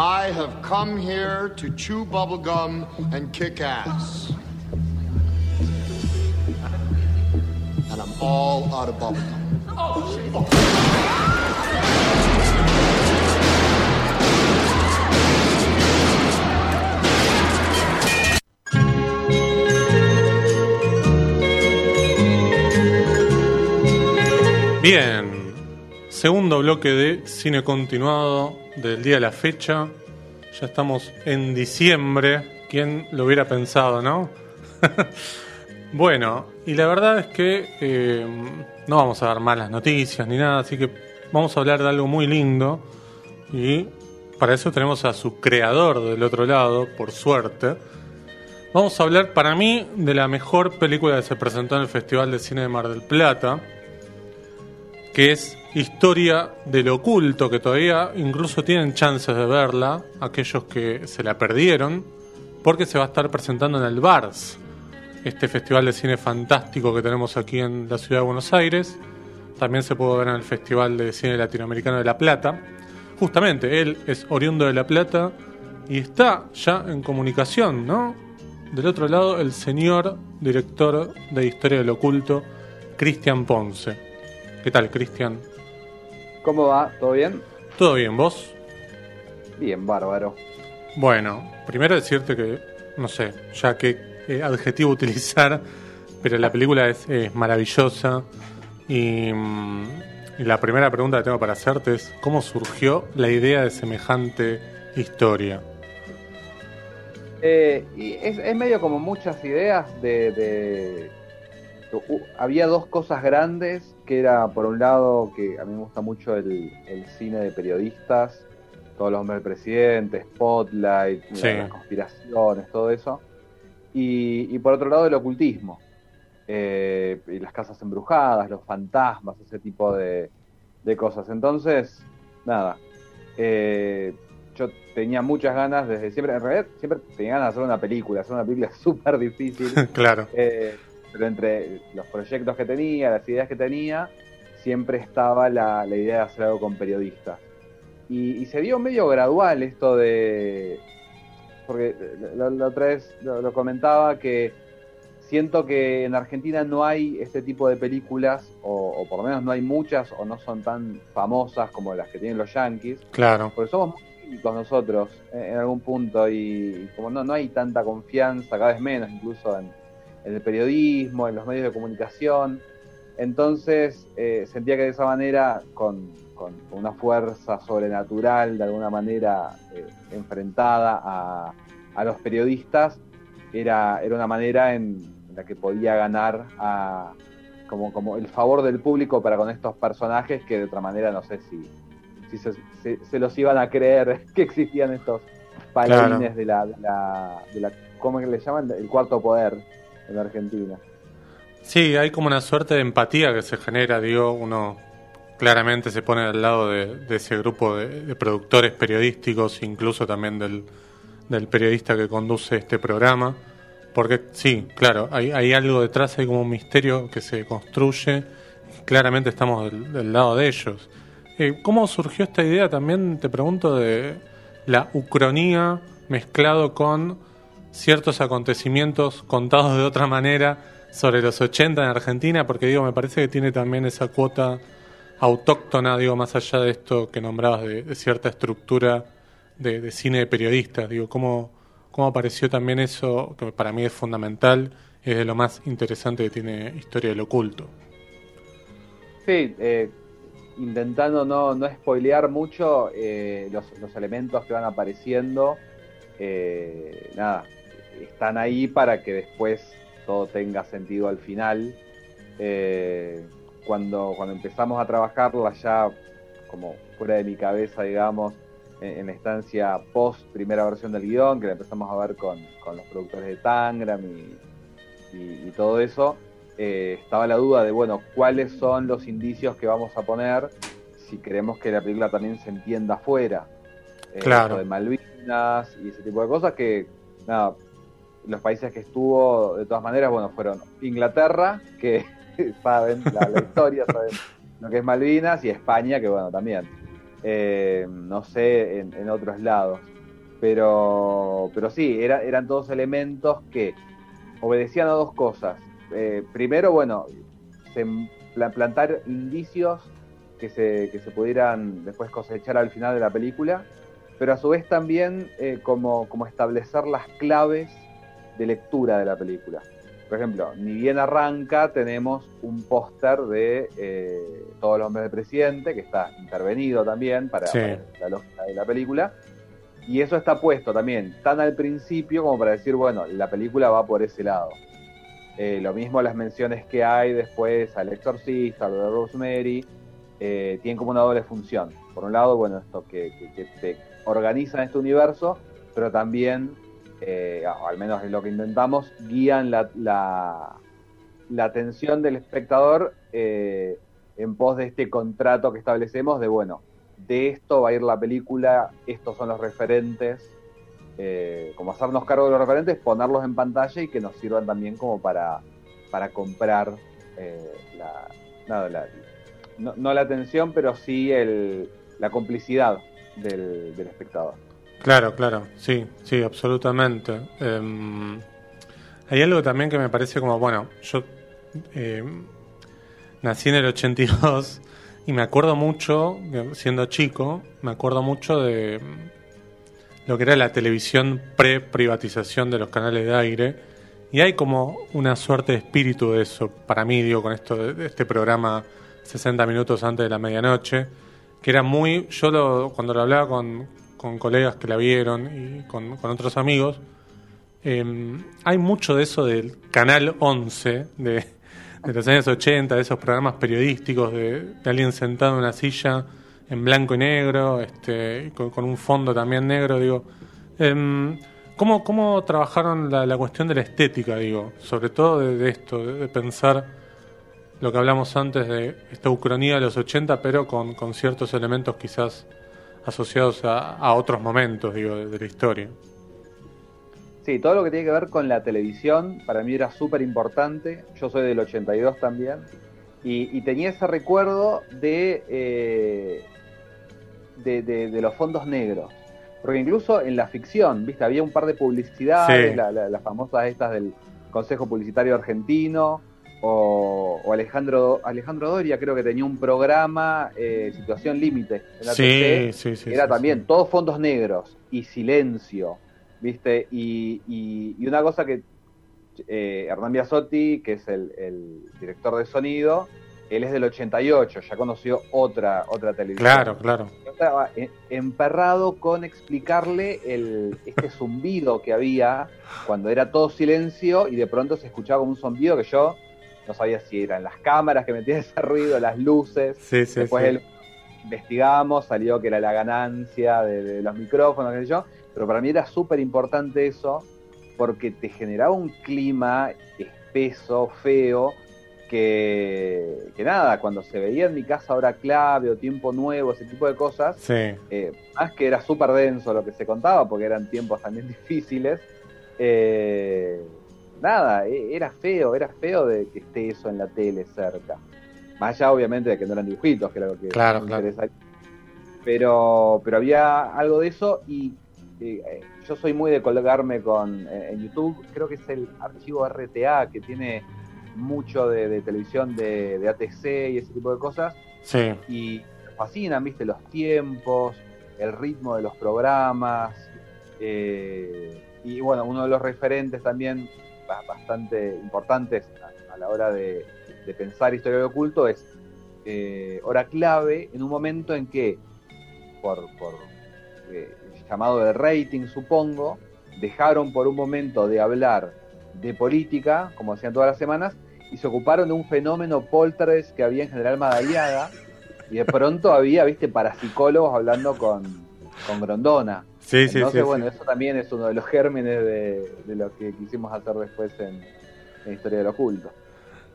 I have come here to chew bubblegum and kick ass. And I'm all out of bubblegum. Bien, segundo bloque de cine continuado del día de la fecha. Ya estamos en diciembre. ¿Quién lo hubiera pensado, no? bueno, y la verdad es que eh, no vamos a dar malas noticias ni nada, así que vamos a hablar de algo muy lindo. Y para eso tenemos a su creador del otro lado, por suerte. Vamos a hablar para mí de la mejor película que se presentó en el Festival de Cine de Mar del Plata que es Historia del Oculto, que todavía incluso tienen chances de verla, aquellos que se la perdieron, porque se va a estar presentando en el VARS, este festival de cine fantástico que tenemos aquí en la ciudad de Buenos Aires. También se puede ver en el Festival de Cine Latinoamericano de La Plata. Justamente, él es oriundo de La Plata y está ya en comunicación, ¿no? Del otro lado, el señor director de Historia del Oculto, Cristian Ponce. ¿Qué tal, Cristian? ¿Cómo va? ¿Todo bien? ¿Todo bien, vos? Bien, bárbaro. Bueno, primero decirte que, no sé, ya qué eh, adjetivo utilizar, pero la película es, es maravillosa y, mm, y la primera pregunta que tengo para hacerte es, ¿cómo surgió la idea de semejante historia? Eh, y es, es medio como muchas ideas de... de- u- había dos cosas grandes, que era por un lado que a mí me gusta mucho el, el cine de periodistas, todos los hombres del presidente, Spotlight, Sí. las conspiraciones, todo eso. Y, y por otro lado el ocultismo, eh, y las casas embrujadas, los fantasmas, ese tipo de, de cosas. Entonces, nada, eh, yo tenía muchas ganas desde siempre, en realidad siempre tenía ganas de hacer una película, hacer una película súper difícil, claro, eh, pero entre los proyectos que tenía, las ideas que tenía, siempre estaba la, la idea de hacer algo con periodistas. Y, y se dio medio gradual esto de... Porque la, la otra vez lo, lo comentaba que siento que en Argentina no hay este tipo de películas, o, o por lo menos no hay muchas, o no son tan famosas como las que tienen los Yankees, claro. porque somos muy críticos nosotros eh, en algún punto y como no, no hay tanta confianza, cada vez menos incluso en, en el periodismo, en los medios de comunicación. Entonces eh, sentía que de esa manera, con, con una fuerza sobrenatural, de alguna manera eh, enfrentada a, a los periodistas, era, era una manera en, en la que podía ganar a, como, como el favor del público para con estos personajes que de otra manera no sé si, si se, se- se los iban a creer que existían estos paladines de, la, de, la, de la, ¿cómo le llaman? El cuarto poder en Argentina. Sí, hay como una suerte de empatía que se genera, digo, uno claramente se pone al lado de, de ese grupo de, productores periodísticos, incluso también del, del periodista que conduce este programa, porque sí, claro, hay, hay algo detrás, hay como un misterio que se construye, claramente estamos del, del lado de ellos. Eh, ¿Cómo surgió esta idea también, te pregunto, de la ucronía mezclado con ciertos acontecimientos contados de otra manera sobre los 80 en Argentina, porque digo, me parece que tiene también esa cuota autóctona, digo, más allá de esto que nombrabas de, cierta estructura de, de cine de periodistas, digo, ¿cómo, cómo apareció también eso, que para mí es fundamental, es de lo más interesante que tiene Historia del Oculto. Sí, eh, intentando no, no spoilear mucho eh, los, los elementos que van apareciendo, eh, nada, están ahí para que después todo tenga sentido al final. Eh, cuando, cuando empezamos a trabajarla ya como fuera de mi cabeza, digamos, en, en la estancia post primera versión del guion, que la empezamos a ver con, con los productores de Tangram y, y- y todo eso, eh, estaba la duda de, bueno, cuáles son los indicios que vamos a poner si queremos que la película también se entienda afuera. Eh, Claro. de Malvinas y ese tipo de cosas que, nada, los países que estuvo, de todas maneras, bueno, fueron Inglaterra, que saben la, historia, saben lo que es Malvinas, y España, que bueno, también. eh, no sé, en, otros lados. Pero, pero sí, era, eran todos elementos que obedecían a dos cosas. Eh, primero, bueno, plantar indicios que se, que se pudieran después cosechar al final de la película, pero a su vez también eh, como, como establecer las claves de lectura de la película. Por ejemplo, ni bien arranca, tenemos un póster de eh, Todos los hombres del presidente, que está intervenido también para, la lógica de la película. Y eso está puesto también tan al principio como para decir, bueno, la película va por ese lado. Eh, lo mismo las menciones que hay después al exorcista, a lo de Rosemary, eh, tienen como una doble función. Por un lado, bueno, esto que, que, te organiza en este universo, pero también eh, al menos es lo que intentamos, guían la, la, atención del espectador eh, en pos de este contrato que establecemos de, bueno, de esto va a ir la película, estos son los referentes, eh, como hacernos cargo de los referentes, ponerlos en pantalla y que nos sirvan también como para, para comprar la, no, la atención, pero sí el, la complicidad del espectador. Claro, claro, sí, sí, absolutamente. Em, hay algo también que me parece como, bueno, yo em, nací en el 82 y me acuerdo mucho, siendo chico, me acuerdo mucho de lo que era la televisión pre-privatización de los canales de aire. Y hay como una suerte de espíritu de eso, para mí, digo, con esto de este programa 60 minutos antes de la medianoche, que era muy, yo lo, cuando lo hablaba con, con colegas que la vieron y con, otros amigos, em, hay mucho de eso del Canal 11 de, los años 80, de esos programas periodísticos de, alguien sentado en una silla en blanco y negro, este, con, un fondo también negro, digo. Eh, ¿cómo, ¿Cómo trabajaron la, cuestión de la estética, digo? Sobre todo de, esto, de, pensar lo que hablamos antes de esta ucronía de los 80, pero con, con ciertos elementos quizás asociados a, otros momentos, digo, de, la historia. Sí, todo lo que tiene que ver con la televisión para mí era súper importante. Yo soy del 82 también. Y, tenía ese recuerdo de, eh, de, los fondos negros. Porque incluso en la ficción, ¿viste? Había un par de publicidades, las famosas estas del Consejo Publicitario Argentino, o, Alejandro Alejandro Doria creo que tenía un programa eh, situación límite sí, sí, sí, era también todos fondos negros y silencio viste y, y, una cosa que eh, Hernán Biasotti que es el, director de sonido él es del 88 ya conoció otra otra televisión. Claro claro. Estaba emperrado con explicarle el este zumbido que había cuando era todo silencio y de pronto se escuchaba como un zumbido que yo no sabía si eran las cámaras que metían ese ruido, las luces. Sí, sí, Después investigamos, salió que era la ganancia de, los micrófonos, qué sé yo. Pero para mí era súper importante eso porque te generaba un clima espeso, feo, que, que, nada, cuando se veía en mi casa hora clave o tiempo nuevo, ese tipo de cosas, eh, más que era súper denso lo que se contaba, porque eran tiempos también difíciles, eh, nada, e, era feo, era feo de que esté eso en la tele cerca. Más allá, obviamente, de que no eran dibujitos, que era lo que claro, claro. Pero, pero había algo de eso y eh, yo soy muy de colgarme con eh, en YouTube, creo que es el archivo RTA que tiene mucho de, televisión de, de, ATC y ese tipo de cosas. Sí. Y fascinan, viste, los tiempos, el ritmo de los programas. Eh, y bueno, uno de los referentes también bastante importantes a, la hora de, pensar historia de oculto es eh, hora clave en un momento en que, por, por eh, llamado de rating supongo, dejaron por un momento de hablar de política, como hacían todas las semanas, y se ocuparon de un fenómeno poltergeist que había en General Madariaga, y de pronto había, viste, parapsicólogos hablando con, con Grondona. Sí, sí, Entonces, bueno, eso también es uno de los gérmenes de, lo que quisimos hacer después en, Historia del Oculto.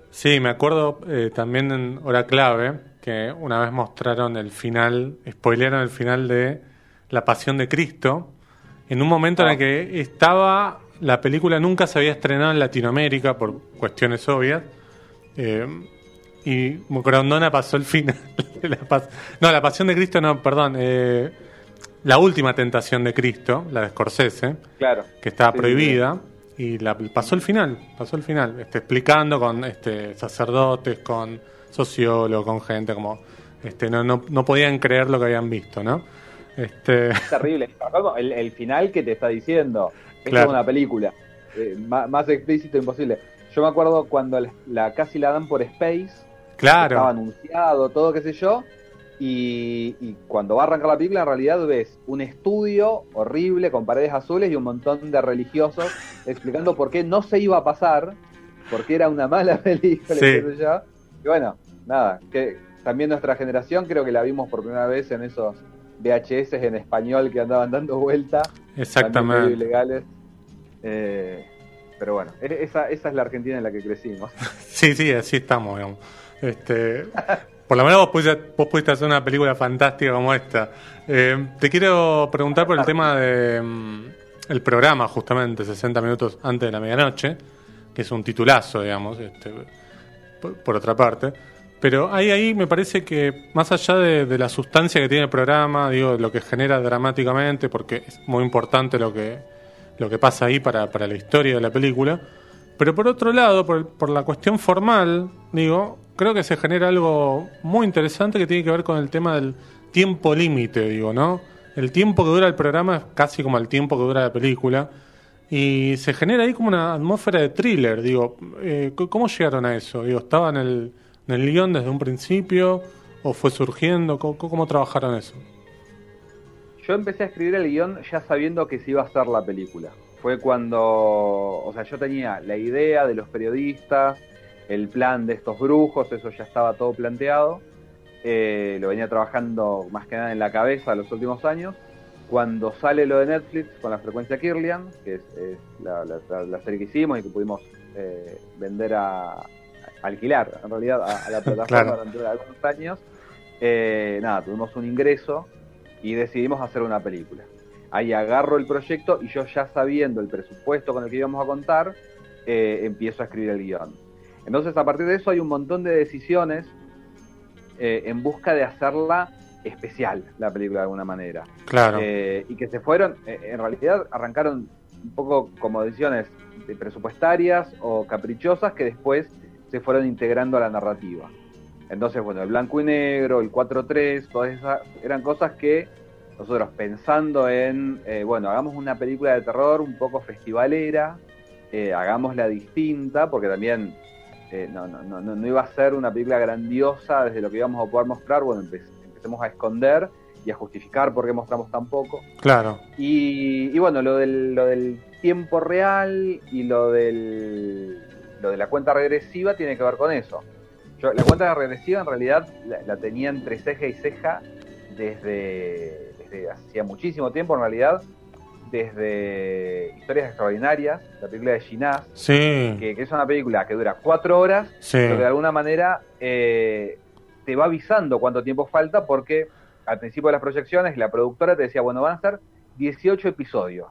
Sí, me acuerdo eh, también en Hora Clave que una vez mostraron el final, spoilearon el final de La Pasión de Cristo, en un momento en el ah. que estaba, la película nunca se había estrenado en Latinoamérica por cuestiones obvias, eh, y Grondona pasó el final. La pas- no, la Pasión de Cristo, no, perdón. eh, la última tentación de Cristo, la de Scorsese, Claro. que estaba Sí, prohibida, y la, pasó el final, pasó el final, este, explicando con este, sacerdotes, con sociólogos, con gente como... Este, no, no, no podían creer lo que habían visto, ¿no? Este, Es terrible. El, el final que te está diciendo. Es Claro. como una película. Eh, má- más, explícito imposible. Yo me acuerdo cuando la, la- casi la dan por Space. Estaba claro, anunciado, todo qué sé yo. Y, y cuando va a arrancar la película, en realidad ves un estudio horrible con paredes azules y un montón de religiosos explicando por qué no se iba a pasar, porque era una mala película, Sí. Y bueno, nada, que también nuestra generación creo que la vimos por primera vez en esos VHS en español que andaban dando vuelta, exactamente. ilegales. Eh, pero bueno, e- esa, esa es la Argentina en la que crecimos. Sí, sí, así estamos, digamos. Este, por lo menos vos pudiste, vos pudiste hacer una película fantástica como esta. Eh, te quiero preguntar por el tema de mm, el programa, justamente, 60 minutos antes de la medianoche, que es un titulazo, digamos, este, por, por otra parte. Pero ahí, ahí me parece que, más allá de, de la sustancia que tiene el programa, digo, lo que genera dramáticamente, porque es muy importante lo que, lo que pasa ahí para, para la historia de la película. Pero por otro lado, por, por la cuestión formal, digo, creo que se genera algo muy interesante que tiene que ver con el tema del tiempo límite, digo, ¿no? El tiempo que dura el programa es casi como el tiempo que dura la película. Y se genera ahí como una atmósfera de thriller, digo, eh, ¿cómo llegaron a eso? Digo, ¿estaba en el, en el guion desde un principio? ¿O fue surgiendo? ¿Cómo, cómo trabajaron eso? Yo empecé a escribir el guion ya sabiendo que se iba a hacer la película. Fue cuando, o sea, yo tenía la idea de los periodistas, el plan de estos brujos, eso ya estaba todo planteado. Eh, lo venía trabajando más que nada en la cabeza los últimos años. Cuando sale lo de Netflix con la frecuencia Kirlian, que es, es la, la- la- la serie que hicimos y que pudimos eh, vender a, a alquilar, en realidad, a, a la plataforma Claro. durante algunos años, eh, nada, tuvimos un ingreso y decidimos hacer una película. Ahí agarro el proyecto y yo ya sabiendo el presupuesto con el que íbamos a contar, empiezo a escribir el guion. Entonces a partir de eso hay un montón de decisiones eh, en busca de hacerla especial, la película de alguna manera. Claro. Eh, y que se fueron, eh, en realidad arrancaron un poco como decisiones de presupuestarias o caprichosas que después se fueron integrando a la narrativa. Entonces, bueno, el blanco y negro, el 4-3, todas esas eran cosas que nosotros pensando en, eh, bueno, hagamos una película de terror un poco festivalera, hagámosla distinta, porque también eh, no, no, no, no iba a ser una película grandiosa desde lo que íbamos a poder mostrar, bueno, empe- empecemos a esconder y a justificar por qué mostramos tan poco. Claro. Y, y bueno, lo del, lo del tiempo real y lo del lo de la cuenta regresiva tiene que ver con eso. Yo, la cuenta regresiva en realidad la, la tenía entre ceja y ceja desde, desde hacía muchísimo tiempo, en realidad, desde Historias Extraordinarias, la película de Ginás, Sí. que, que es una película que dura cuatro horas, Sí. pero que de alguna manera eh, te va avisando cuánto tiempo falta porque al principio de las proyecciones la productora te decía, bueno, van a ser 18 episodios.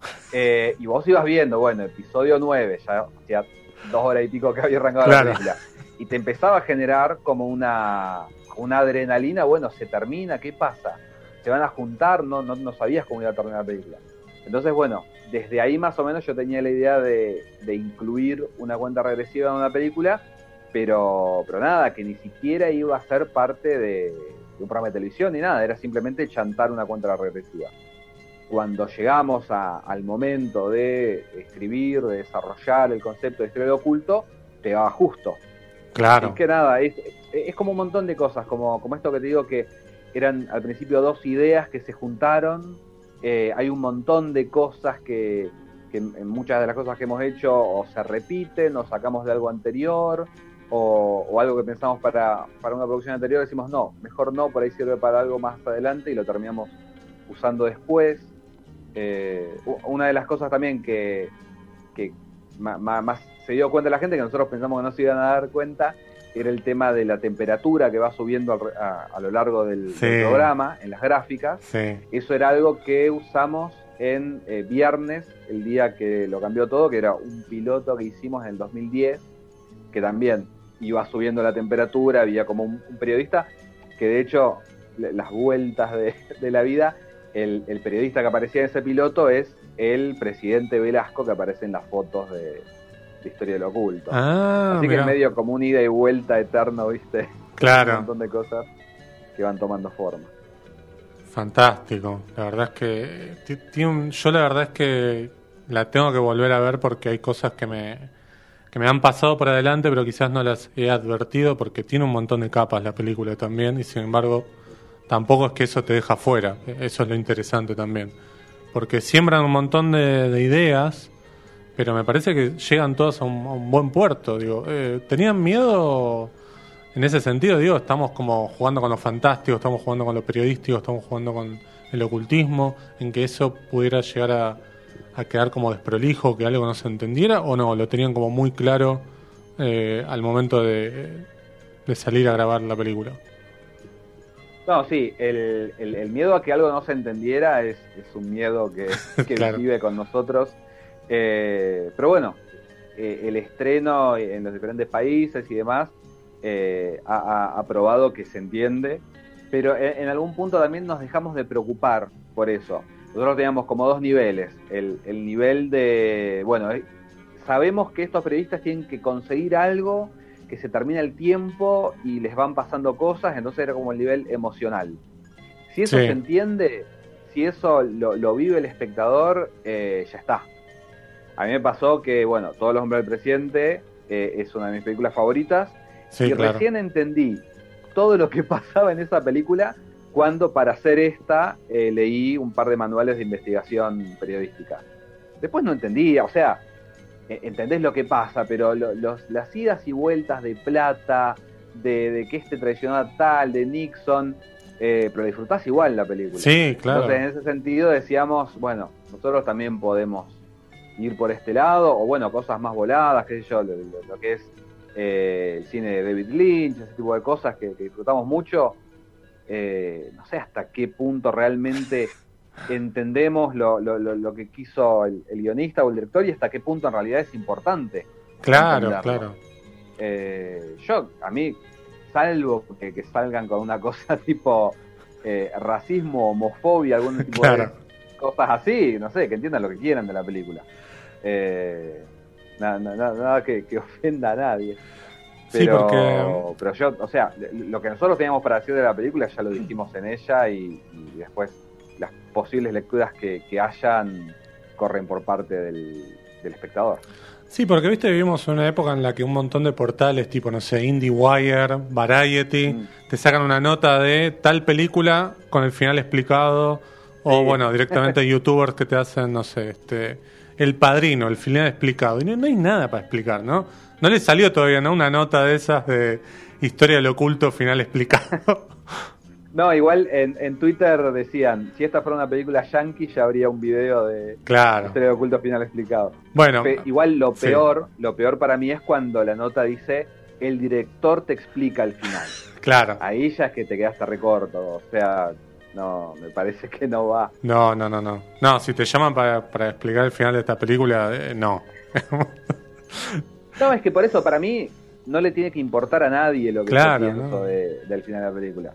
Eh, y vos ibas viendo, bueno, episodio 9, ya hacía dos horas y pico que había arrancado Claro. la película. Y te empezaba a generar como una, una adrenalina, bueno, se termina, ¿qué pasa? Se van a juntar, no, no, no sabías cómo iba a terminar la película. Entonces, bueno, desde ahí más o menos yo tenía la idea de, de incluir una cuenta regresiva en una película, pero, pero nada, que ni siquiera iba a ser parte de, de un programa de televisión ni nada, era simplemente chantar una cuenta regresiva. Cuando llegamos a- al momento de escribir, de desarrollar el concepto de de oculto, pegaba justo. Claro. Es que nada, es, es como un montón de cosas, como, como esto que te digo que eran al principio dos ideas que se juntaron. Eh, hay un montón de cosas que, que muchas de las cosas que hemos hecho o se repiten o sacamos de algo anterior o, algo que pensamos para, para una producción anterior decimos no, mejor no, por ahí sirve para algo más adelante y lo terminamos usando después. Eh, una de las cosas también que, que ma- más se dio cuenta la gente, que nosotros pensamos que no se iban a dar cuenta, era el tema de la temperatura que va subiendo a, a lo largo del, Sí. del programa, en las gráficas. Sí. Eso era algo que usamos en eh, viernes, el día que lo cambió todo, que era un piloto que hicimos en el 2010, que también iba subiendo la temperatura, había como un, periodista que de hecho las vueltas de, la vida, el, periodista que aparecía en ese piloto es el presidente Velasco que aparece en las fotos de, Historia del Oculto. Ah, Así que es medio como un ida y vuelta eterno, ¿viste? Claro. un montón de cosas que van tomando forma. Fantástico. La verdad es que tiene yo la verdad es que la tengo que volver a ver porque hay cosas que me que me han pasado por adelante, pero quizás no las he advertido porque tiene un montón de capas la película también y sin embargo tampoco es que eso te deja fuera. Eso es lo interesante también. Porque siembran un montón de, ideas, pero me parece que llegan todas a un, buen puerto. Digo, eh, ¿tenían miedo? en ese sentido, digo, estamos como jugando con lo fantástico, estamos jugando con lo periodístico, estamos jugando con el ocultismo, en que eso pudiera llegar a, quedar como desprolijo, que algo no se entendiera, o no, lo tenían como muy claro eh, al momento de, salir a grabar la película. No, sí, el, el, miedo a que algo no se entendiera es, un miedo que, vive con nosotros. Eh, pero bueno, eh, el estreno en los diferentes países y demás eh, ha, probado que se entiende, pero en, algún punto también nos dejamos de preocupar por eso. Nosotros teníamos como dos niveles. El, nivel de, bueno, eh, sabemos que estos periodistas tienen que conseguir algo, que se termina el tiempo y les van pasando cosas, entonces era como el nivel emocional. Si eso se entiende, si eso lo, vive el espectador, eh, ya está. A mí me pasó que, bueno, Todos los hombres del presidente es una de mis películas favoritas y recién entendí todo lo que pasaba en esa película cuando para hacer esta eh, leí un par de manuales de investigación periodística. Después no entendía, o sea, e, entendés lo que pasa, pero los, las idas y vueltas de plata, de, que este traicionó a tal, de Nixon, eh, pero disfrutás igual la película. Sí, claro. Entonces, en ese sentido decíamos, bueno, nosotros también podemos ir por este lado, o bueno, cosas más voladas, qué sé yo, lo que es eh, el cine de David Lynch, ese tipo de cosas que, disfrutamos mucho, eh, no sé hasta qué punto realmente entendemos lo, lo, que quiso el, guionista o el director y hasta qué punto en realidad es importante. Claro, claro. Eh, yo, a mí, salvo que, salgan con una cosa tipo racismo, homofobia, algún tipo de cosas así, no sé, que entiendan lo que quieran de la película. Eh, nada, nada, nada que, ofenda a nadie. Pero, pero yo, o sea, lo que nosotros teníamos para decir de la película ya lo dijimos en ella y, después las posibles lecturas que, hayan corren por parte del, espectador. Sí, porque viste, vivimos en una época en la que un montón de portales tipo, no sé, IndieWire, Variety, mm. te sacan una nota de tal película con el final explicado, o bueno, directamente youtubers que te hacen, no sé, este el Padrino, el final explicado. Y no, hay nada para explicar, ¿no? No le salió todavía, ¿no? Una nota de esas de historia del oculto final explicado. No, igual en, Twitter decían, si esta fuera una película yankee ya habría un video de claro. historia del oculto final explicado. Bueno, igual lo peor, lo peor para mí es cuando la nota dice el director te explica el final. Claro. Ahí ya es que te quedaste recorto, o sea, no, me parece que no va. No, no, no, no. No, si te llaman para, explicar el final de esta película, eh, no. no, es que por eso, para mí, no le tiene que importar a nadie lo que claro, pienso del final de la película.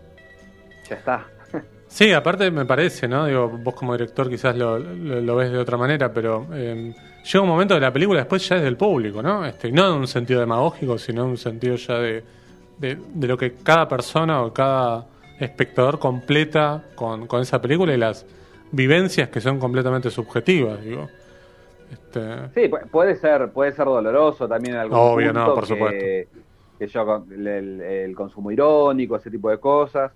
Ya está. Sí, aparte me parece, ¿no? Digo, vos como director quizás lo, lo, ves de otra manera, pero eh, llega un momento de la película después ya es del público, ¿no? Este, no en un sentido demagógico, sino en un sentido ya de, de, de lo que cada persona o cada espectador completa con, con esa película y las vivencias que son completamente subjetivas, digo. Este... Sí, puede ser, puede ser doloroso también en algún Obvio, no, por supuesto. Que yo, el, consumo irónico, ese tipo de cosas.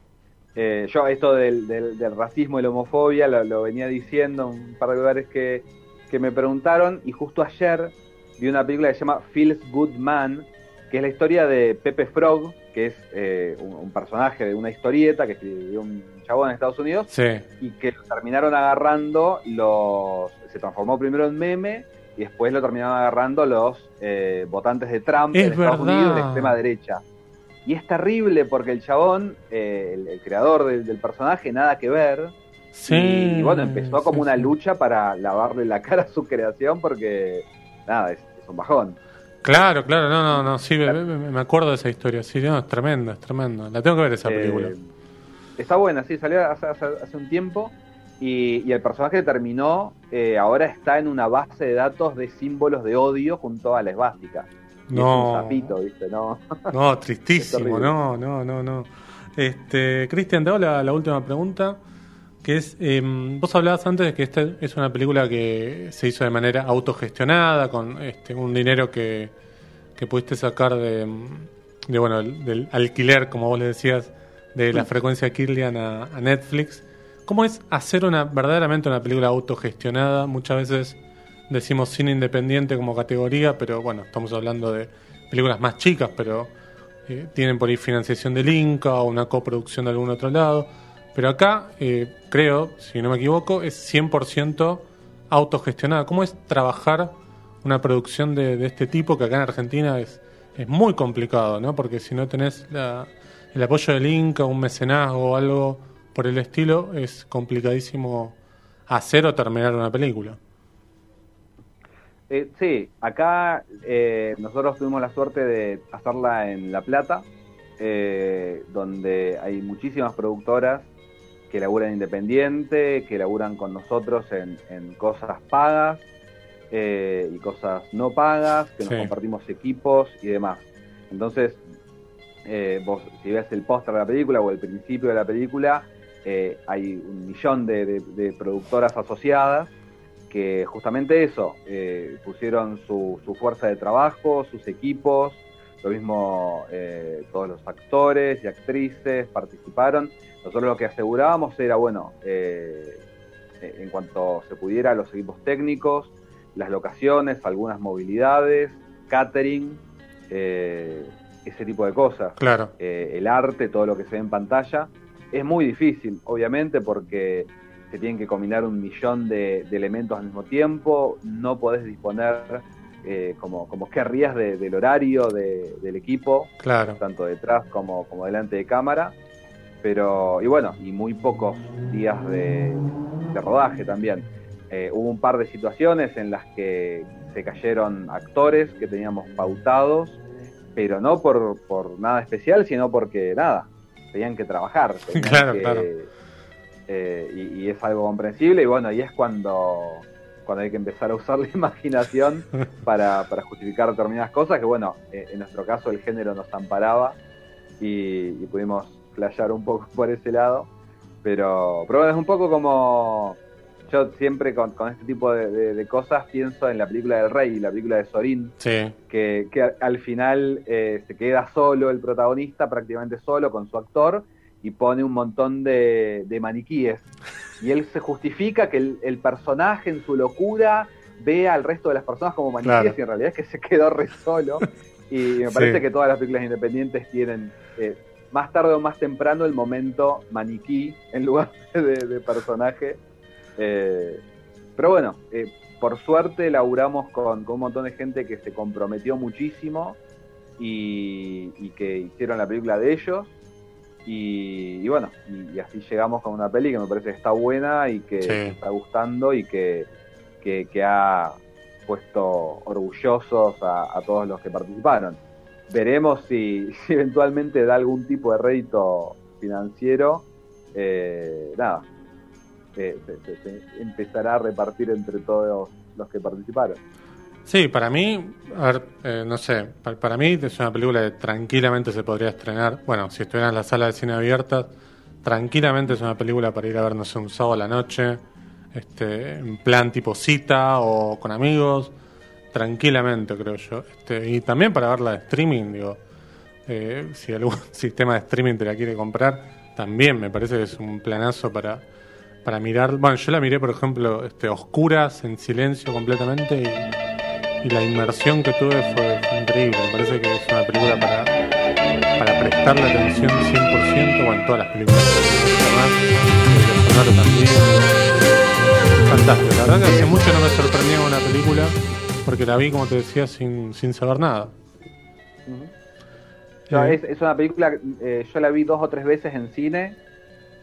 Eh, yo esto del, del, racismo y la homofobia lo, venía diciendo un par de lugares que, que me preguntaron y justo ayer vi una película que se llama Feels Good Man, que es la historia de Pepe Frog, que es eh, un, personaje de una historieta que escribió un chabón en Estados Unidos y que lo terminaron agarrando los se transformó primero en meme y después lo terminaron agarrando los eh, votantes de Trump en Estados Unidos de extrema derecha. Y es terrible porque el chabón eh, el, creador del, personaje nada que ver. Y, bueno empezó como una lucha para lavarle la cara a su creación porque nada es un bajón Claro, claro, no, no, no, sí, me, me- me acuerdo de esa historia, sí, no, es tremenda, es tremenda. La tengo que ver esa Eh, película. está buena, sí, salió hace, hace- hace un tiempo y, y el personaje que terminó eh, ahora está en una base de datos de símbolos de odio junto a la esvástica. No. Es un sapito, ¿viste? No. No, tristísimo, no, no, no, no. Este, Cristian, te hago la, la última pregunta, que es, em, vos hablabas antes de que esta es una película que se hizo de manera autogestionada, con este, un dinero que, que pudiste sacar de, de, bueno, el- del alquiler, como vos le decías, de la frecuencia Kirlian a, a Netflix. ¿Cómo es hacer una verdaderamente una película autogestionada? Muchas veces decimos cine independiente como categoría, pero bueno, estamos hablando de películas más chicas, pero eh, tienen por ahí financiación del Inca o una coproducción de algún otro lado. Pero acá, eh, creo, si no me equivoco, es 100% autogestionada. ¿Cómo es trabajar una producción de, de este tipo que acá en Argentina es, es muy complicado, ¿no? Porque si no tenés el apoyo del Inca, un mecenazgo o algo por el estilo, es complicadísimo hacer o terminar una película. Eh, sí, acá eh, nosotros tuvimos la suerte de hacerla en La Plata, eh, donde hay muchísimas productoras que laburan independiente, que laburan con nosotros en, en cosas pagas eh, y cosas no pagas, que nos compartimos equipos y demás. Entonces, eh, vos si ves el póster de la película o el principio de la película, eh, hay un millón de, de- de productoras asociadas que justamente eso, eh, pusieron su, su fuerza de trabajo, sus equipos, lo mismo eh, todos los actores y actrices participaron. Nosotros lo que asegurábamos era, bueno, eh, eh, en cuanto se pudiera, los equipos técnicos, las locaciones, algunas movilidades, catering, eh, ese tipo de cosas Claro, eh, el arte, todo lo que se ve en pantalla. Es muy difícil, obviamente, porque se tienen que combinar un millón de, de elementos al mismo tiempo, no podés disponer eh, como, como querrías de- del horario de- del equipo, claro. tanto detrás como, como delante de cámara, pero, y bueno, y muy pocos días de, de rodaje también. Eh, hubo un par de situaciones en las que se cayeron actores que teníamos pautados, pero no por, por nada especial, sino porque nada, tenían que trabajar. tenían Claro, que- claro. eh, y, y es algo comprensible, y bueno, y es cuando, cuando hay que empezar a usar la imaginación para, para justificar determinadas cosas, que bueno, eh, en nuestro caso el género nos amparaba y, y pudimos flashear un poco por ese lado, pero, pero bueno, es un poco como yo siempre con, con este tipo de, de- de cosas pienso en la película del rey y la película de Sorín, Sí, que, que al final eh, se queda solo el protagonista, prácticamente solo con su actor, y pone un montón de, de maniquíes. Y él se justifica que el, el personaje en su locura ve al resto de las personas como maniquíes Claro. y en realidad es que se quedó re solo. Y me Sí. parece que todas las películas independientes tienen eh, más tarde o más temprano el momento maniquí en lugar de, de personaje. Eh, pero bueno, eh, por suerte laburamos con, con un montón de gente que se comprometió muchísimo y, y que hicieron la película de ellos. Y, y bueno, y, y así llegamos con una peli que me parece que está buena y que Sí. está gustando y que, que, que ha puesto orgullosos a, a todos los que participaron. Veremos si, si eventualmente da algún tipo de rédito financiero. Eh, nada, eh, se, se- se empezará a repartir entre todos los que participaron. Sí, para mí, a ver, eh, no sé, para, para mí es una película que tranquilamente se podría estrenar. Bueno, si estuviera en la sala de cine abierta, tranquilamente es una película para ir a ver, no sé, un sábado a la noche, este, en plan tipo cita o con amigos, tranquilamente creo yo. Este, y también para verla de streaming, digo, eh, si algún sistema de streaming te la quiere comprar, también me parece que es un planazo para, para mirar. Bueno, yo la miré, por ejemplo, este, oscuras, en silencio completamente y, y la inmersión que tuve fue, fue increíble. Me parece que es una película para, para prestarle atención 100%, bueno, todas las películas, además, el también. Fantástico, la verdad que hace mucho no me sorprendía una película porque la vi, como te decía, sin, sin saber nada. No, Eh, es, es una película, eh, yo la vi dos o tres veces en cine,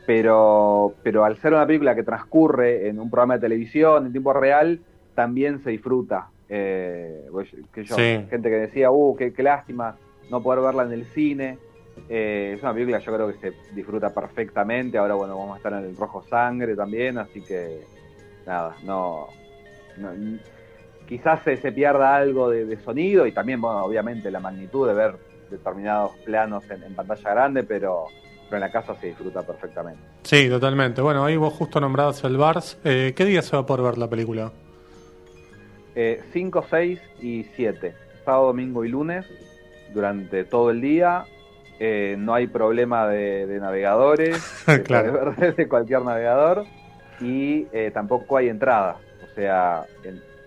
pero, pero al ser una película que transcurre en un programa de televisión en tiempo real, también se disfruta. Eh, pues, que yo, Gente que decía, uh, qué, qué, lástima no poder verla en el cine. Eh, es una película yo creo que se disfruta perfectamente. Ahora, bueno, vamos a estar en el Rojo Sangre también, así que nada, no. quizás se, se, pierda algo de, sonido y también, bueno, obviamente la magnitud de ver determinados planos en, pantalla grande, pero, pero en la casa se disfruta perfectamente. Sí, totalmente. Bueno, ahí vos justo nombrados el Bars. Eh, ¿Qué día se va a poder ver la película? 5, eh, 6 y 7. Sábado, domingo y lunes durante todo el día. Eh, no hay problema de, navegadores, claro. de cualquier navegador y eh, tampoco hay entradas. O sea,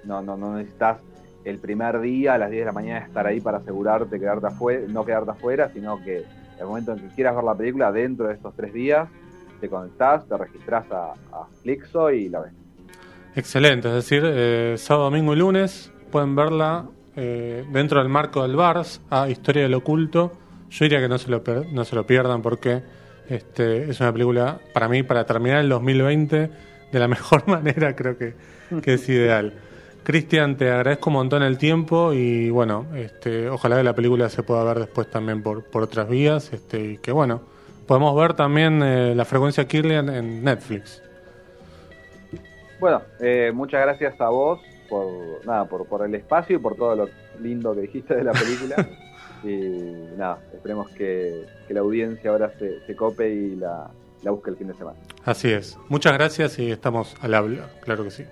no, no, no necesitas el primer día a las 10 de la mañana estar ahí para asegurarte quedarte afuera, no quedarte afuera, sino que el momento en que quieras ver la película, dentro de estos tres días, te conectás, te registras a, a Flixo y la ves. Excelente, es decir, eh, sábado, domingo y lunes pueden verla eh, dentro del marco del VARS a Historia del Oculto. Yo diría que no se lo, no se lo pierdan porque este, es una película, para mí, para terminar el 2020 de la mejor manera, creo que, es ideal. Cristian, te agradezco un montón el tiempo y bueno, este, ojalá que la película se pueda ver después también por, por otras vías este, y que bueno, podemos ver también eh, la frecuencia Kirlian en Netflix. Bueno, eh, muchas gracias a vos por nada, por, por el espacio y por todo lo lindo que dijiste de la película. y nada, esperemos que, la audiencia ahora se, se cope y la, la busque el fin de semana. Así es. Muchas gracias y estamos al habla, claro que sí.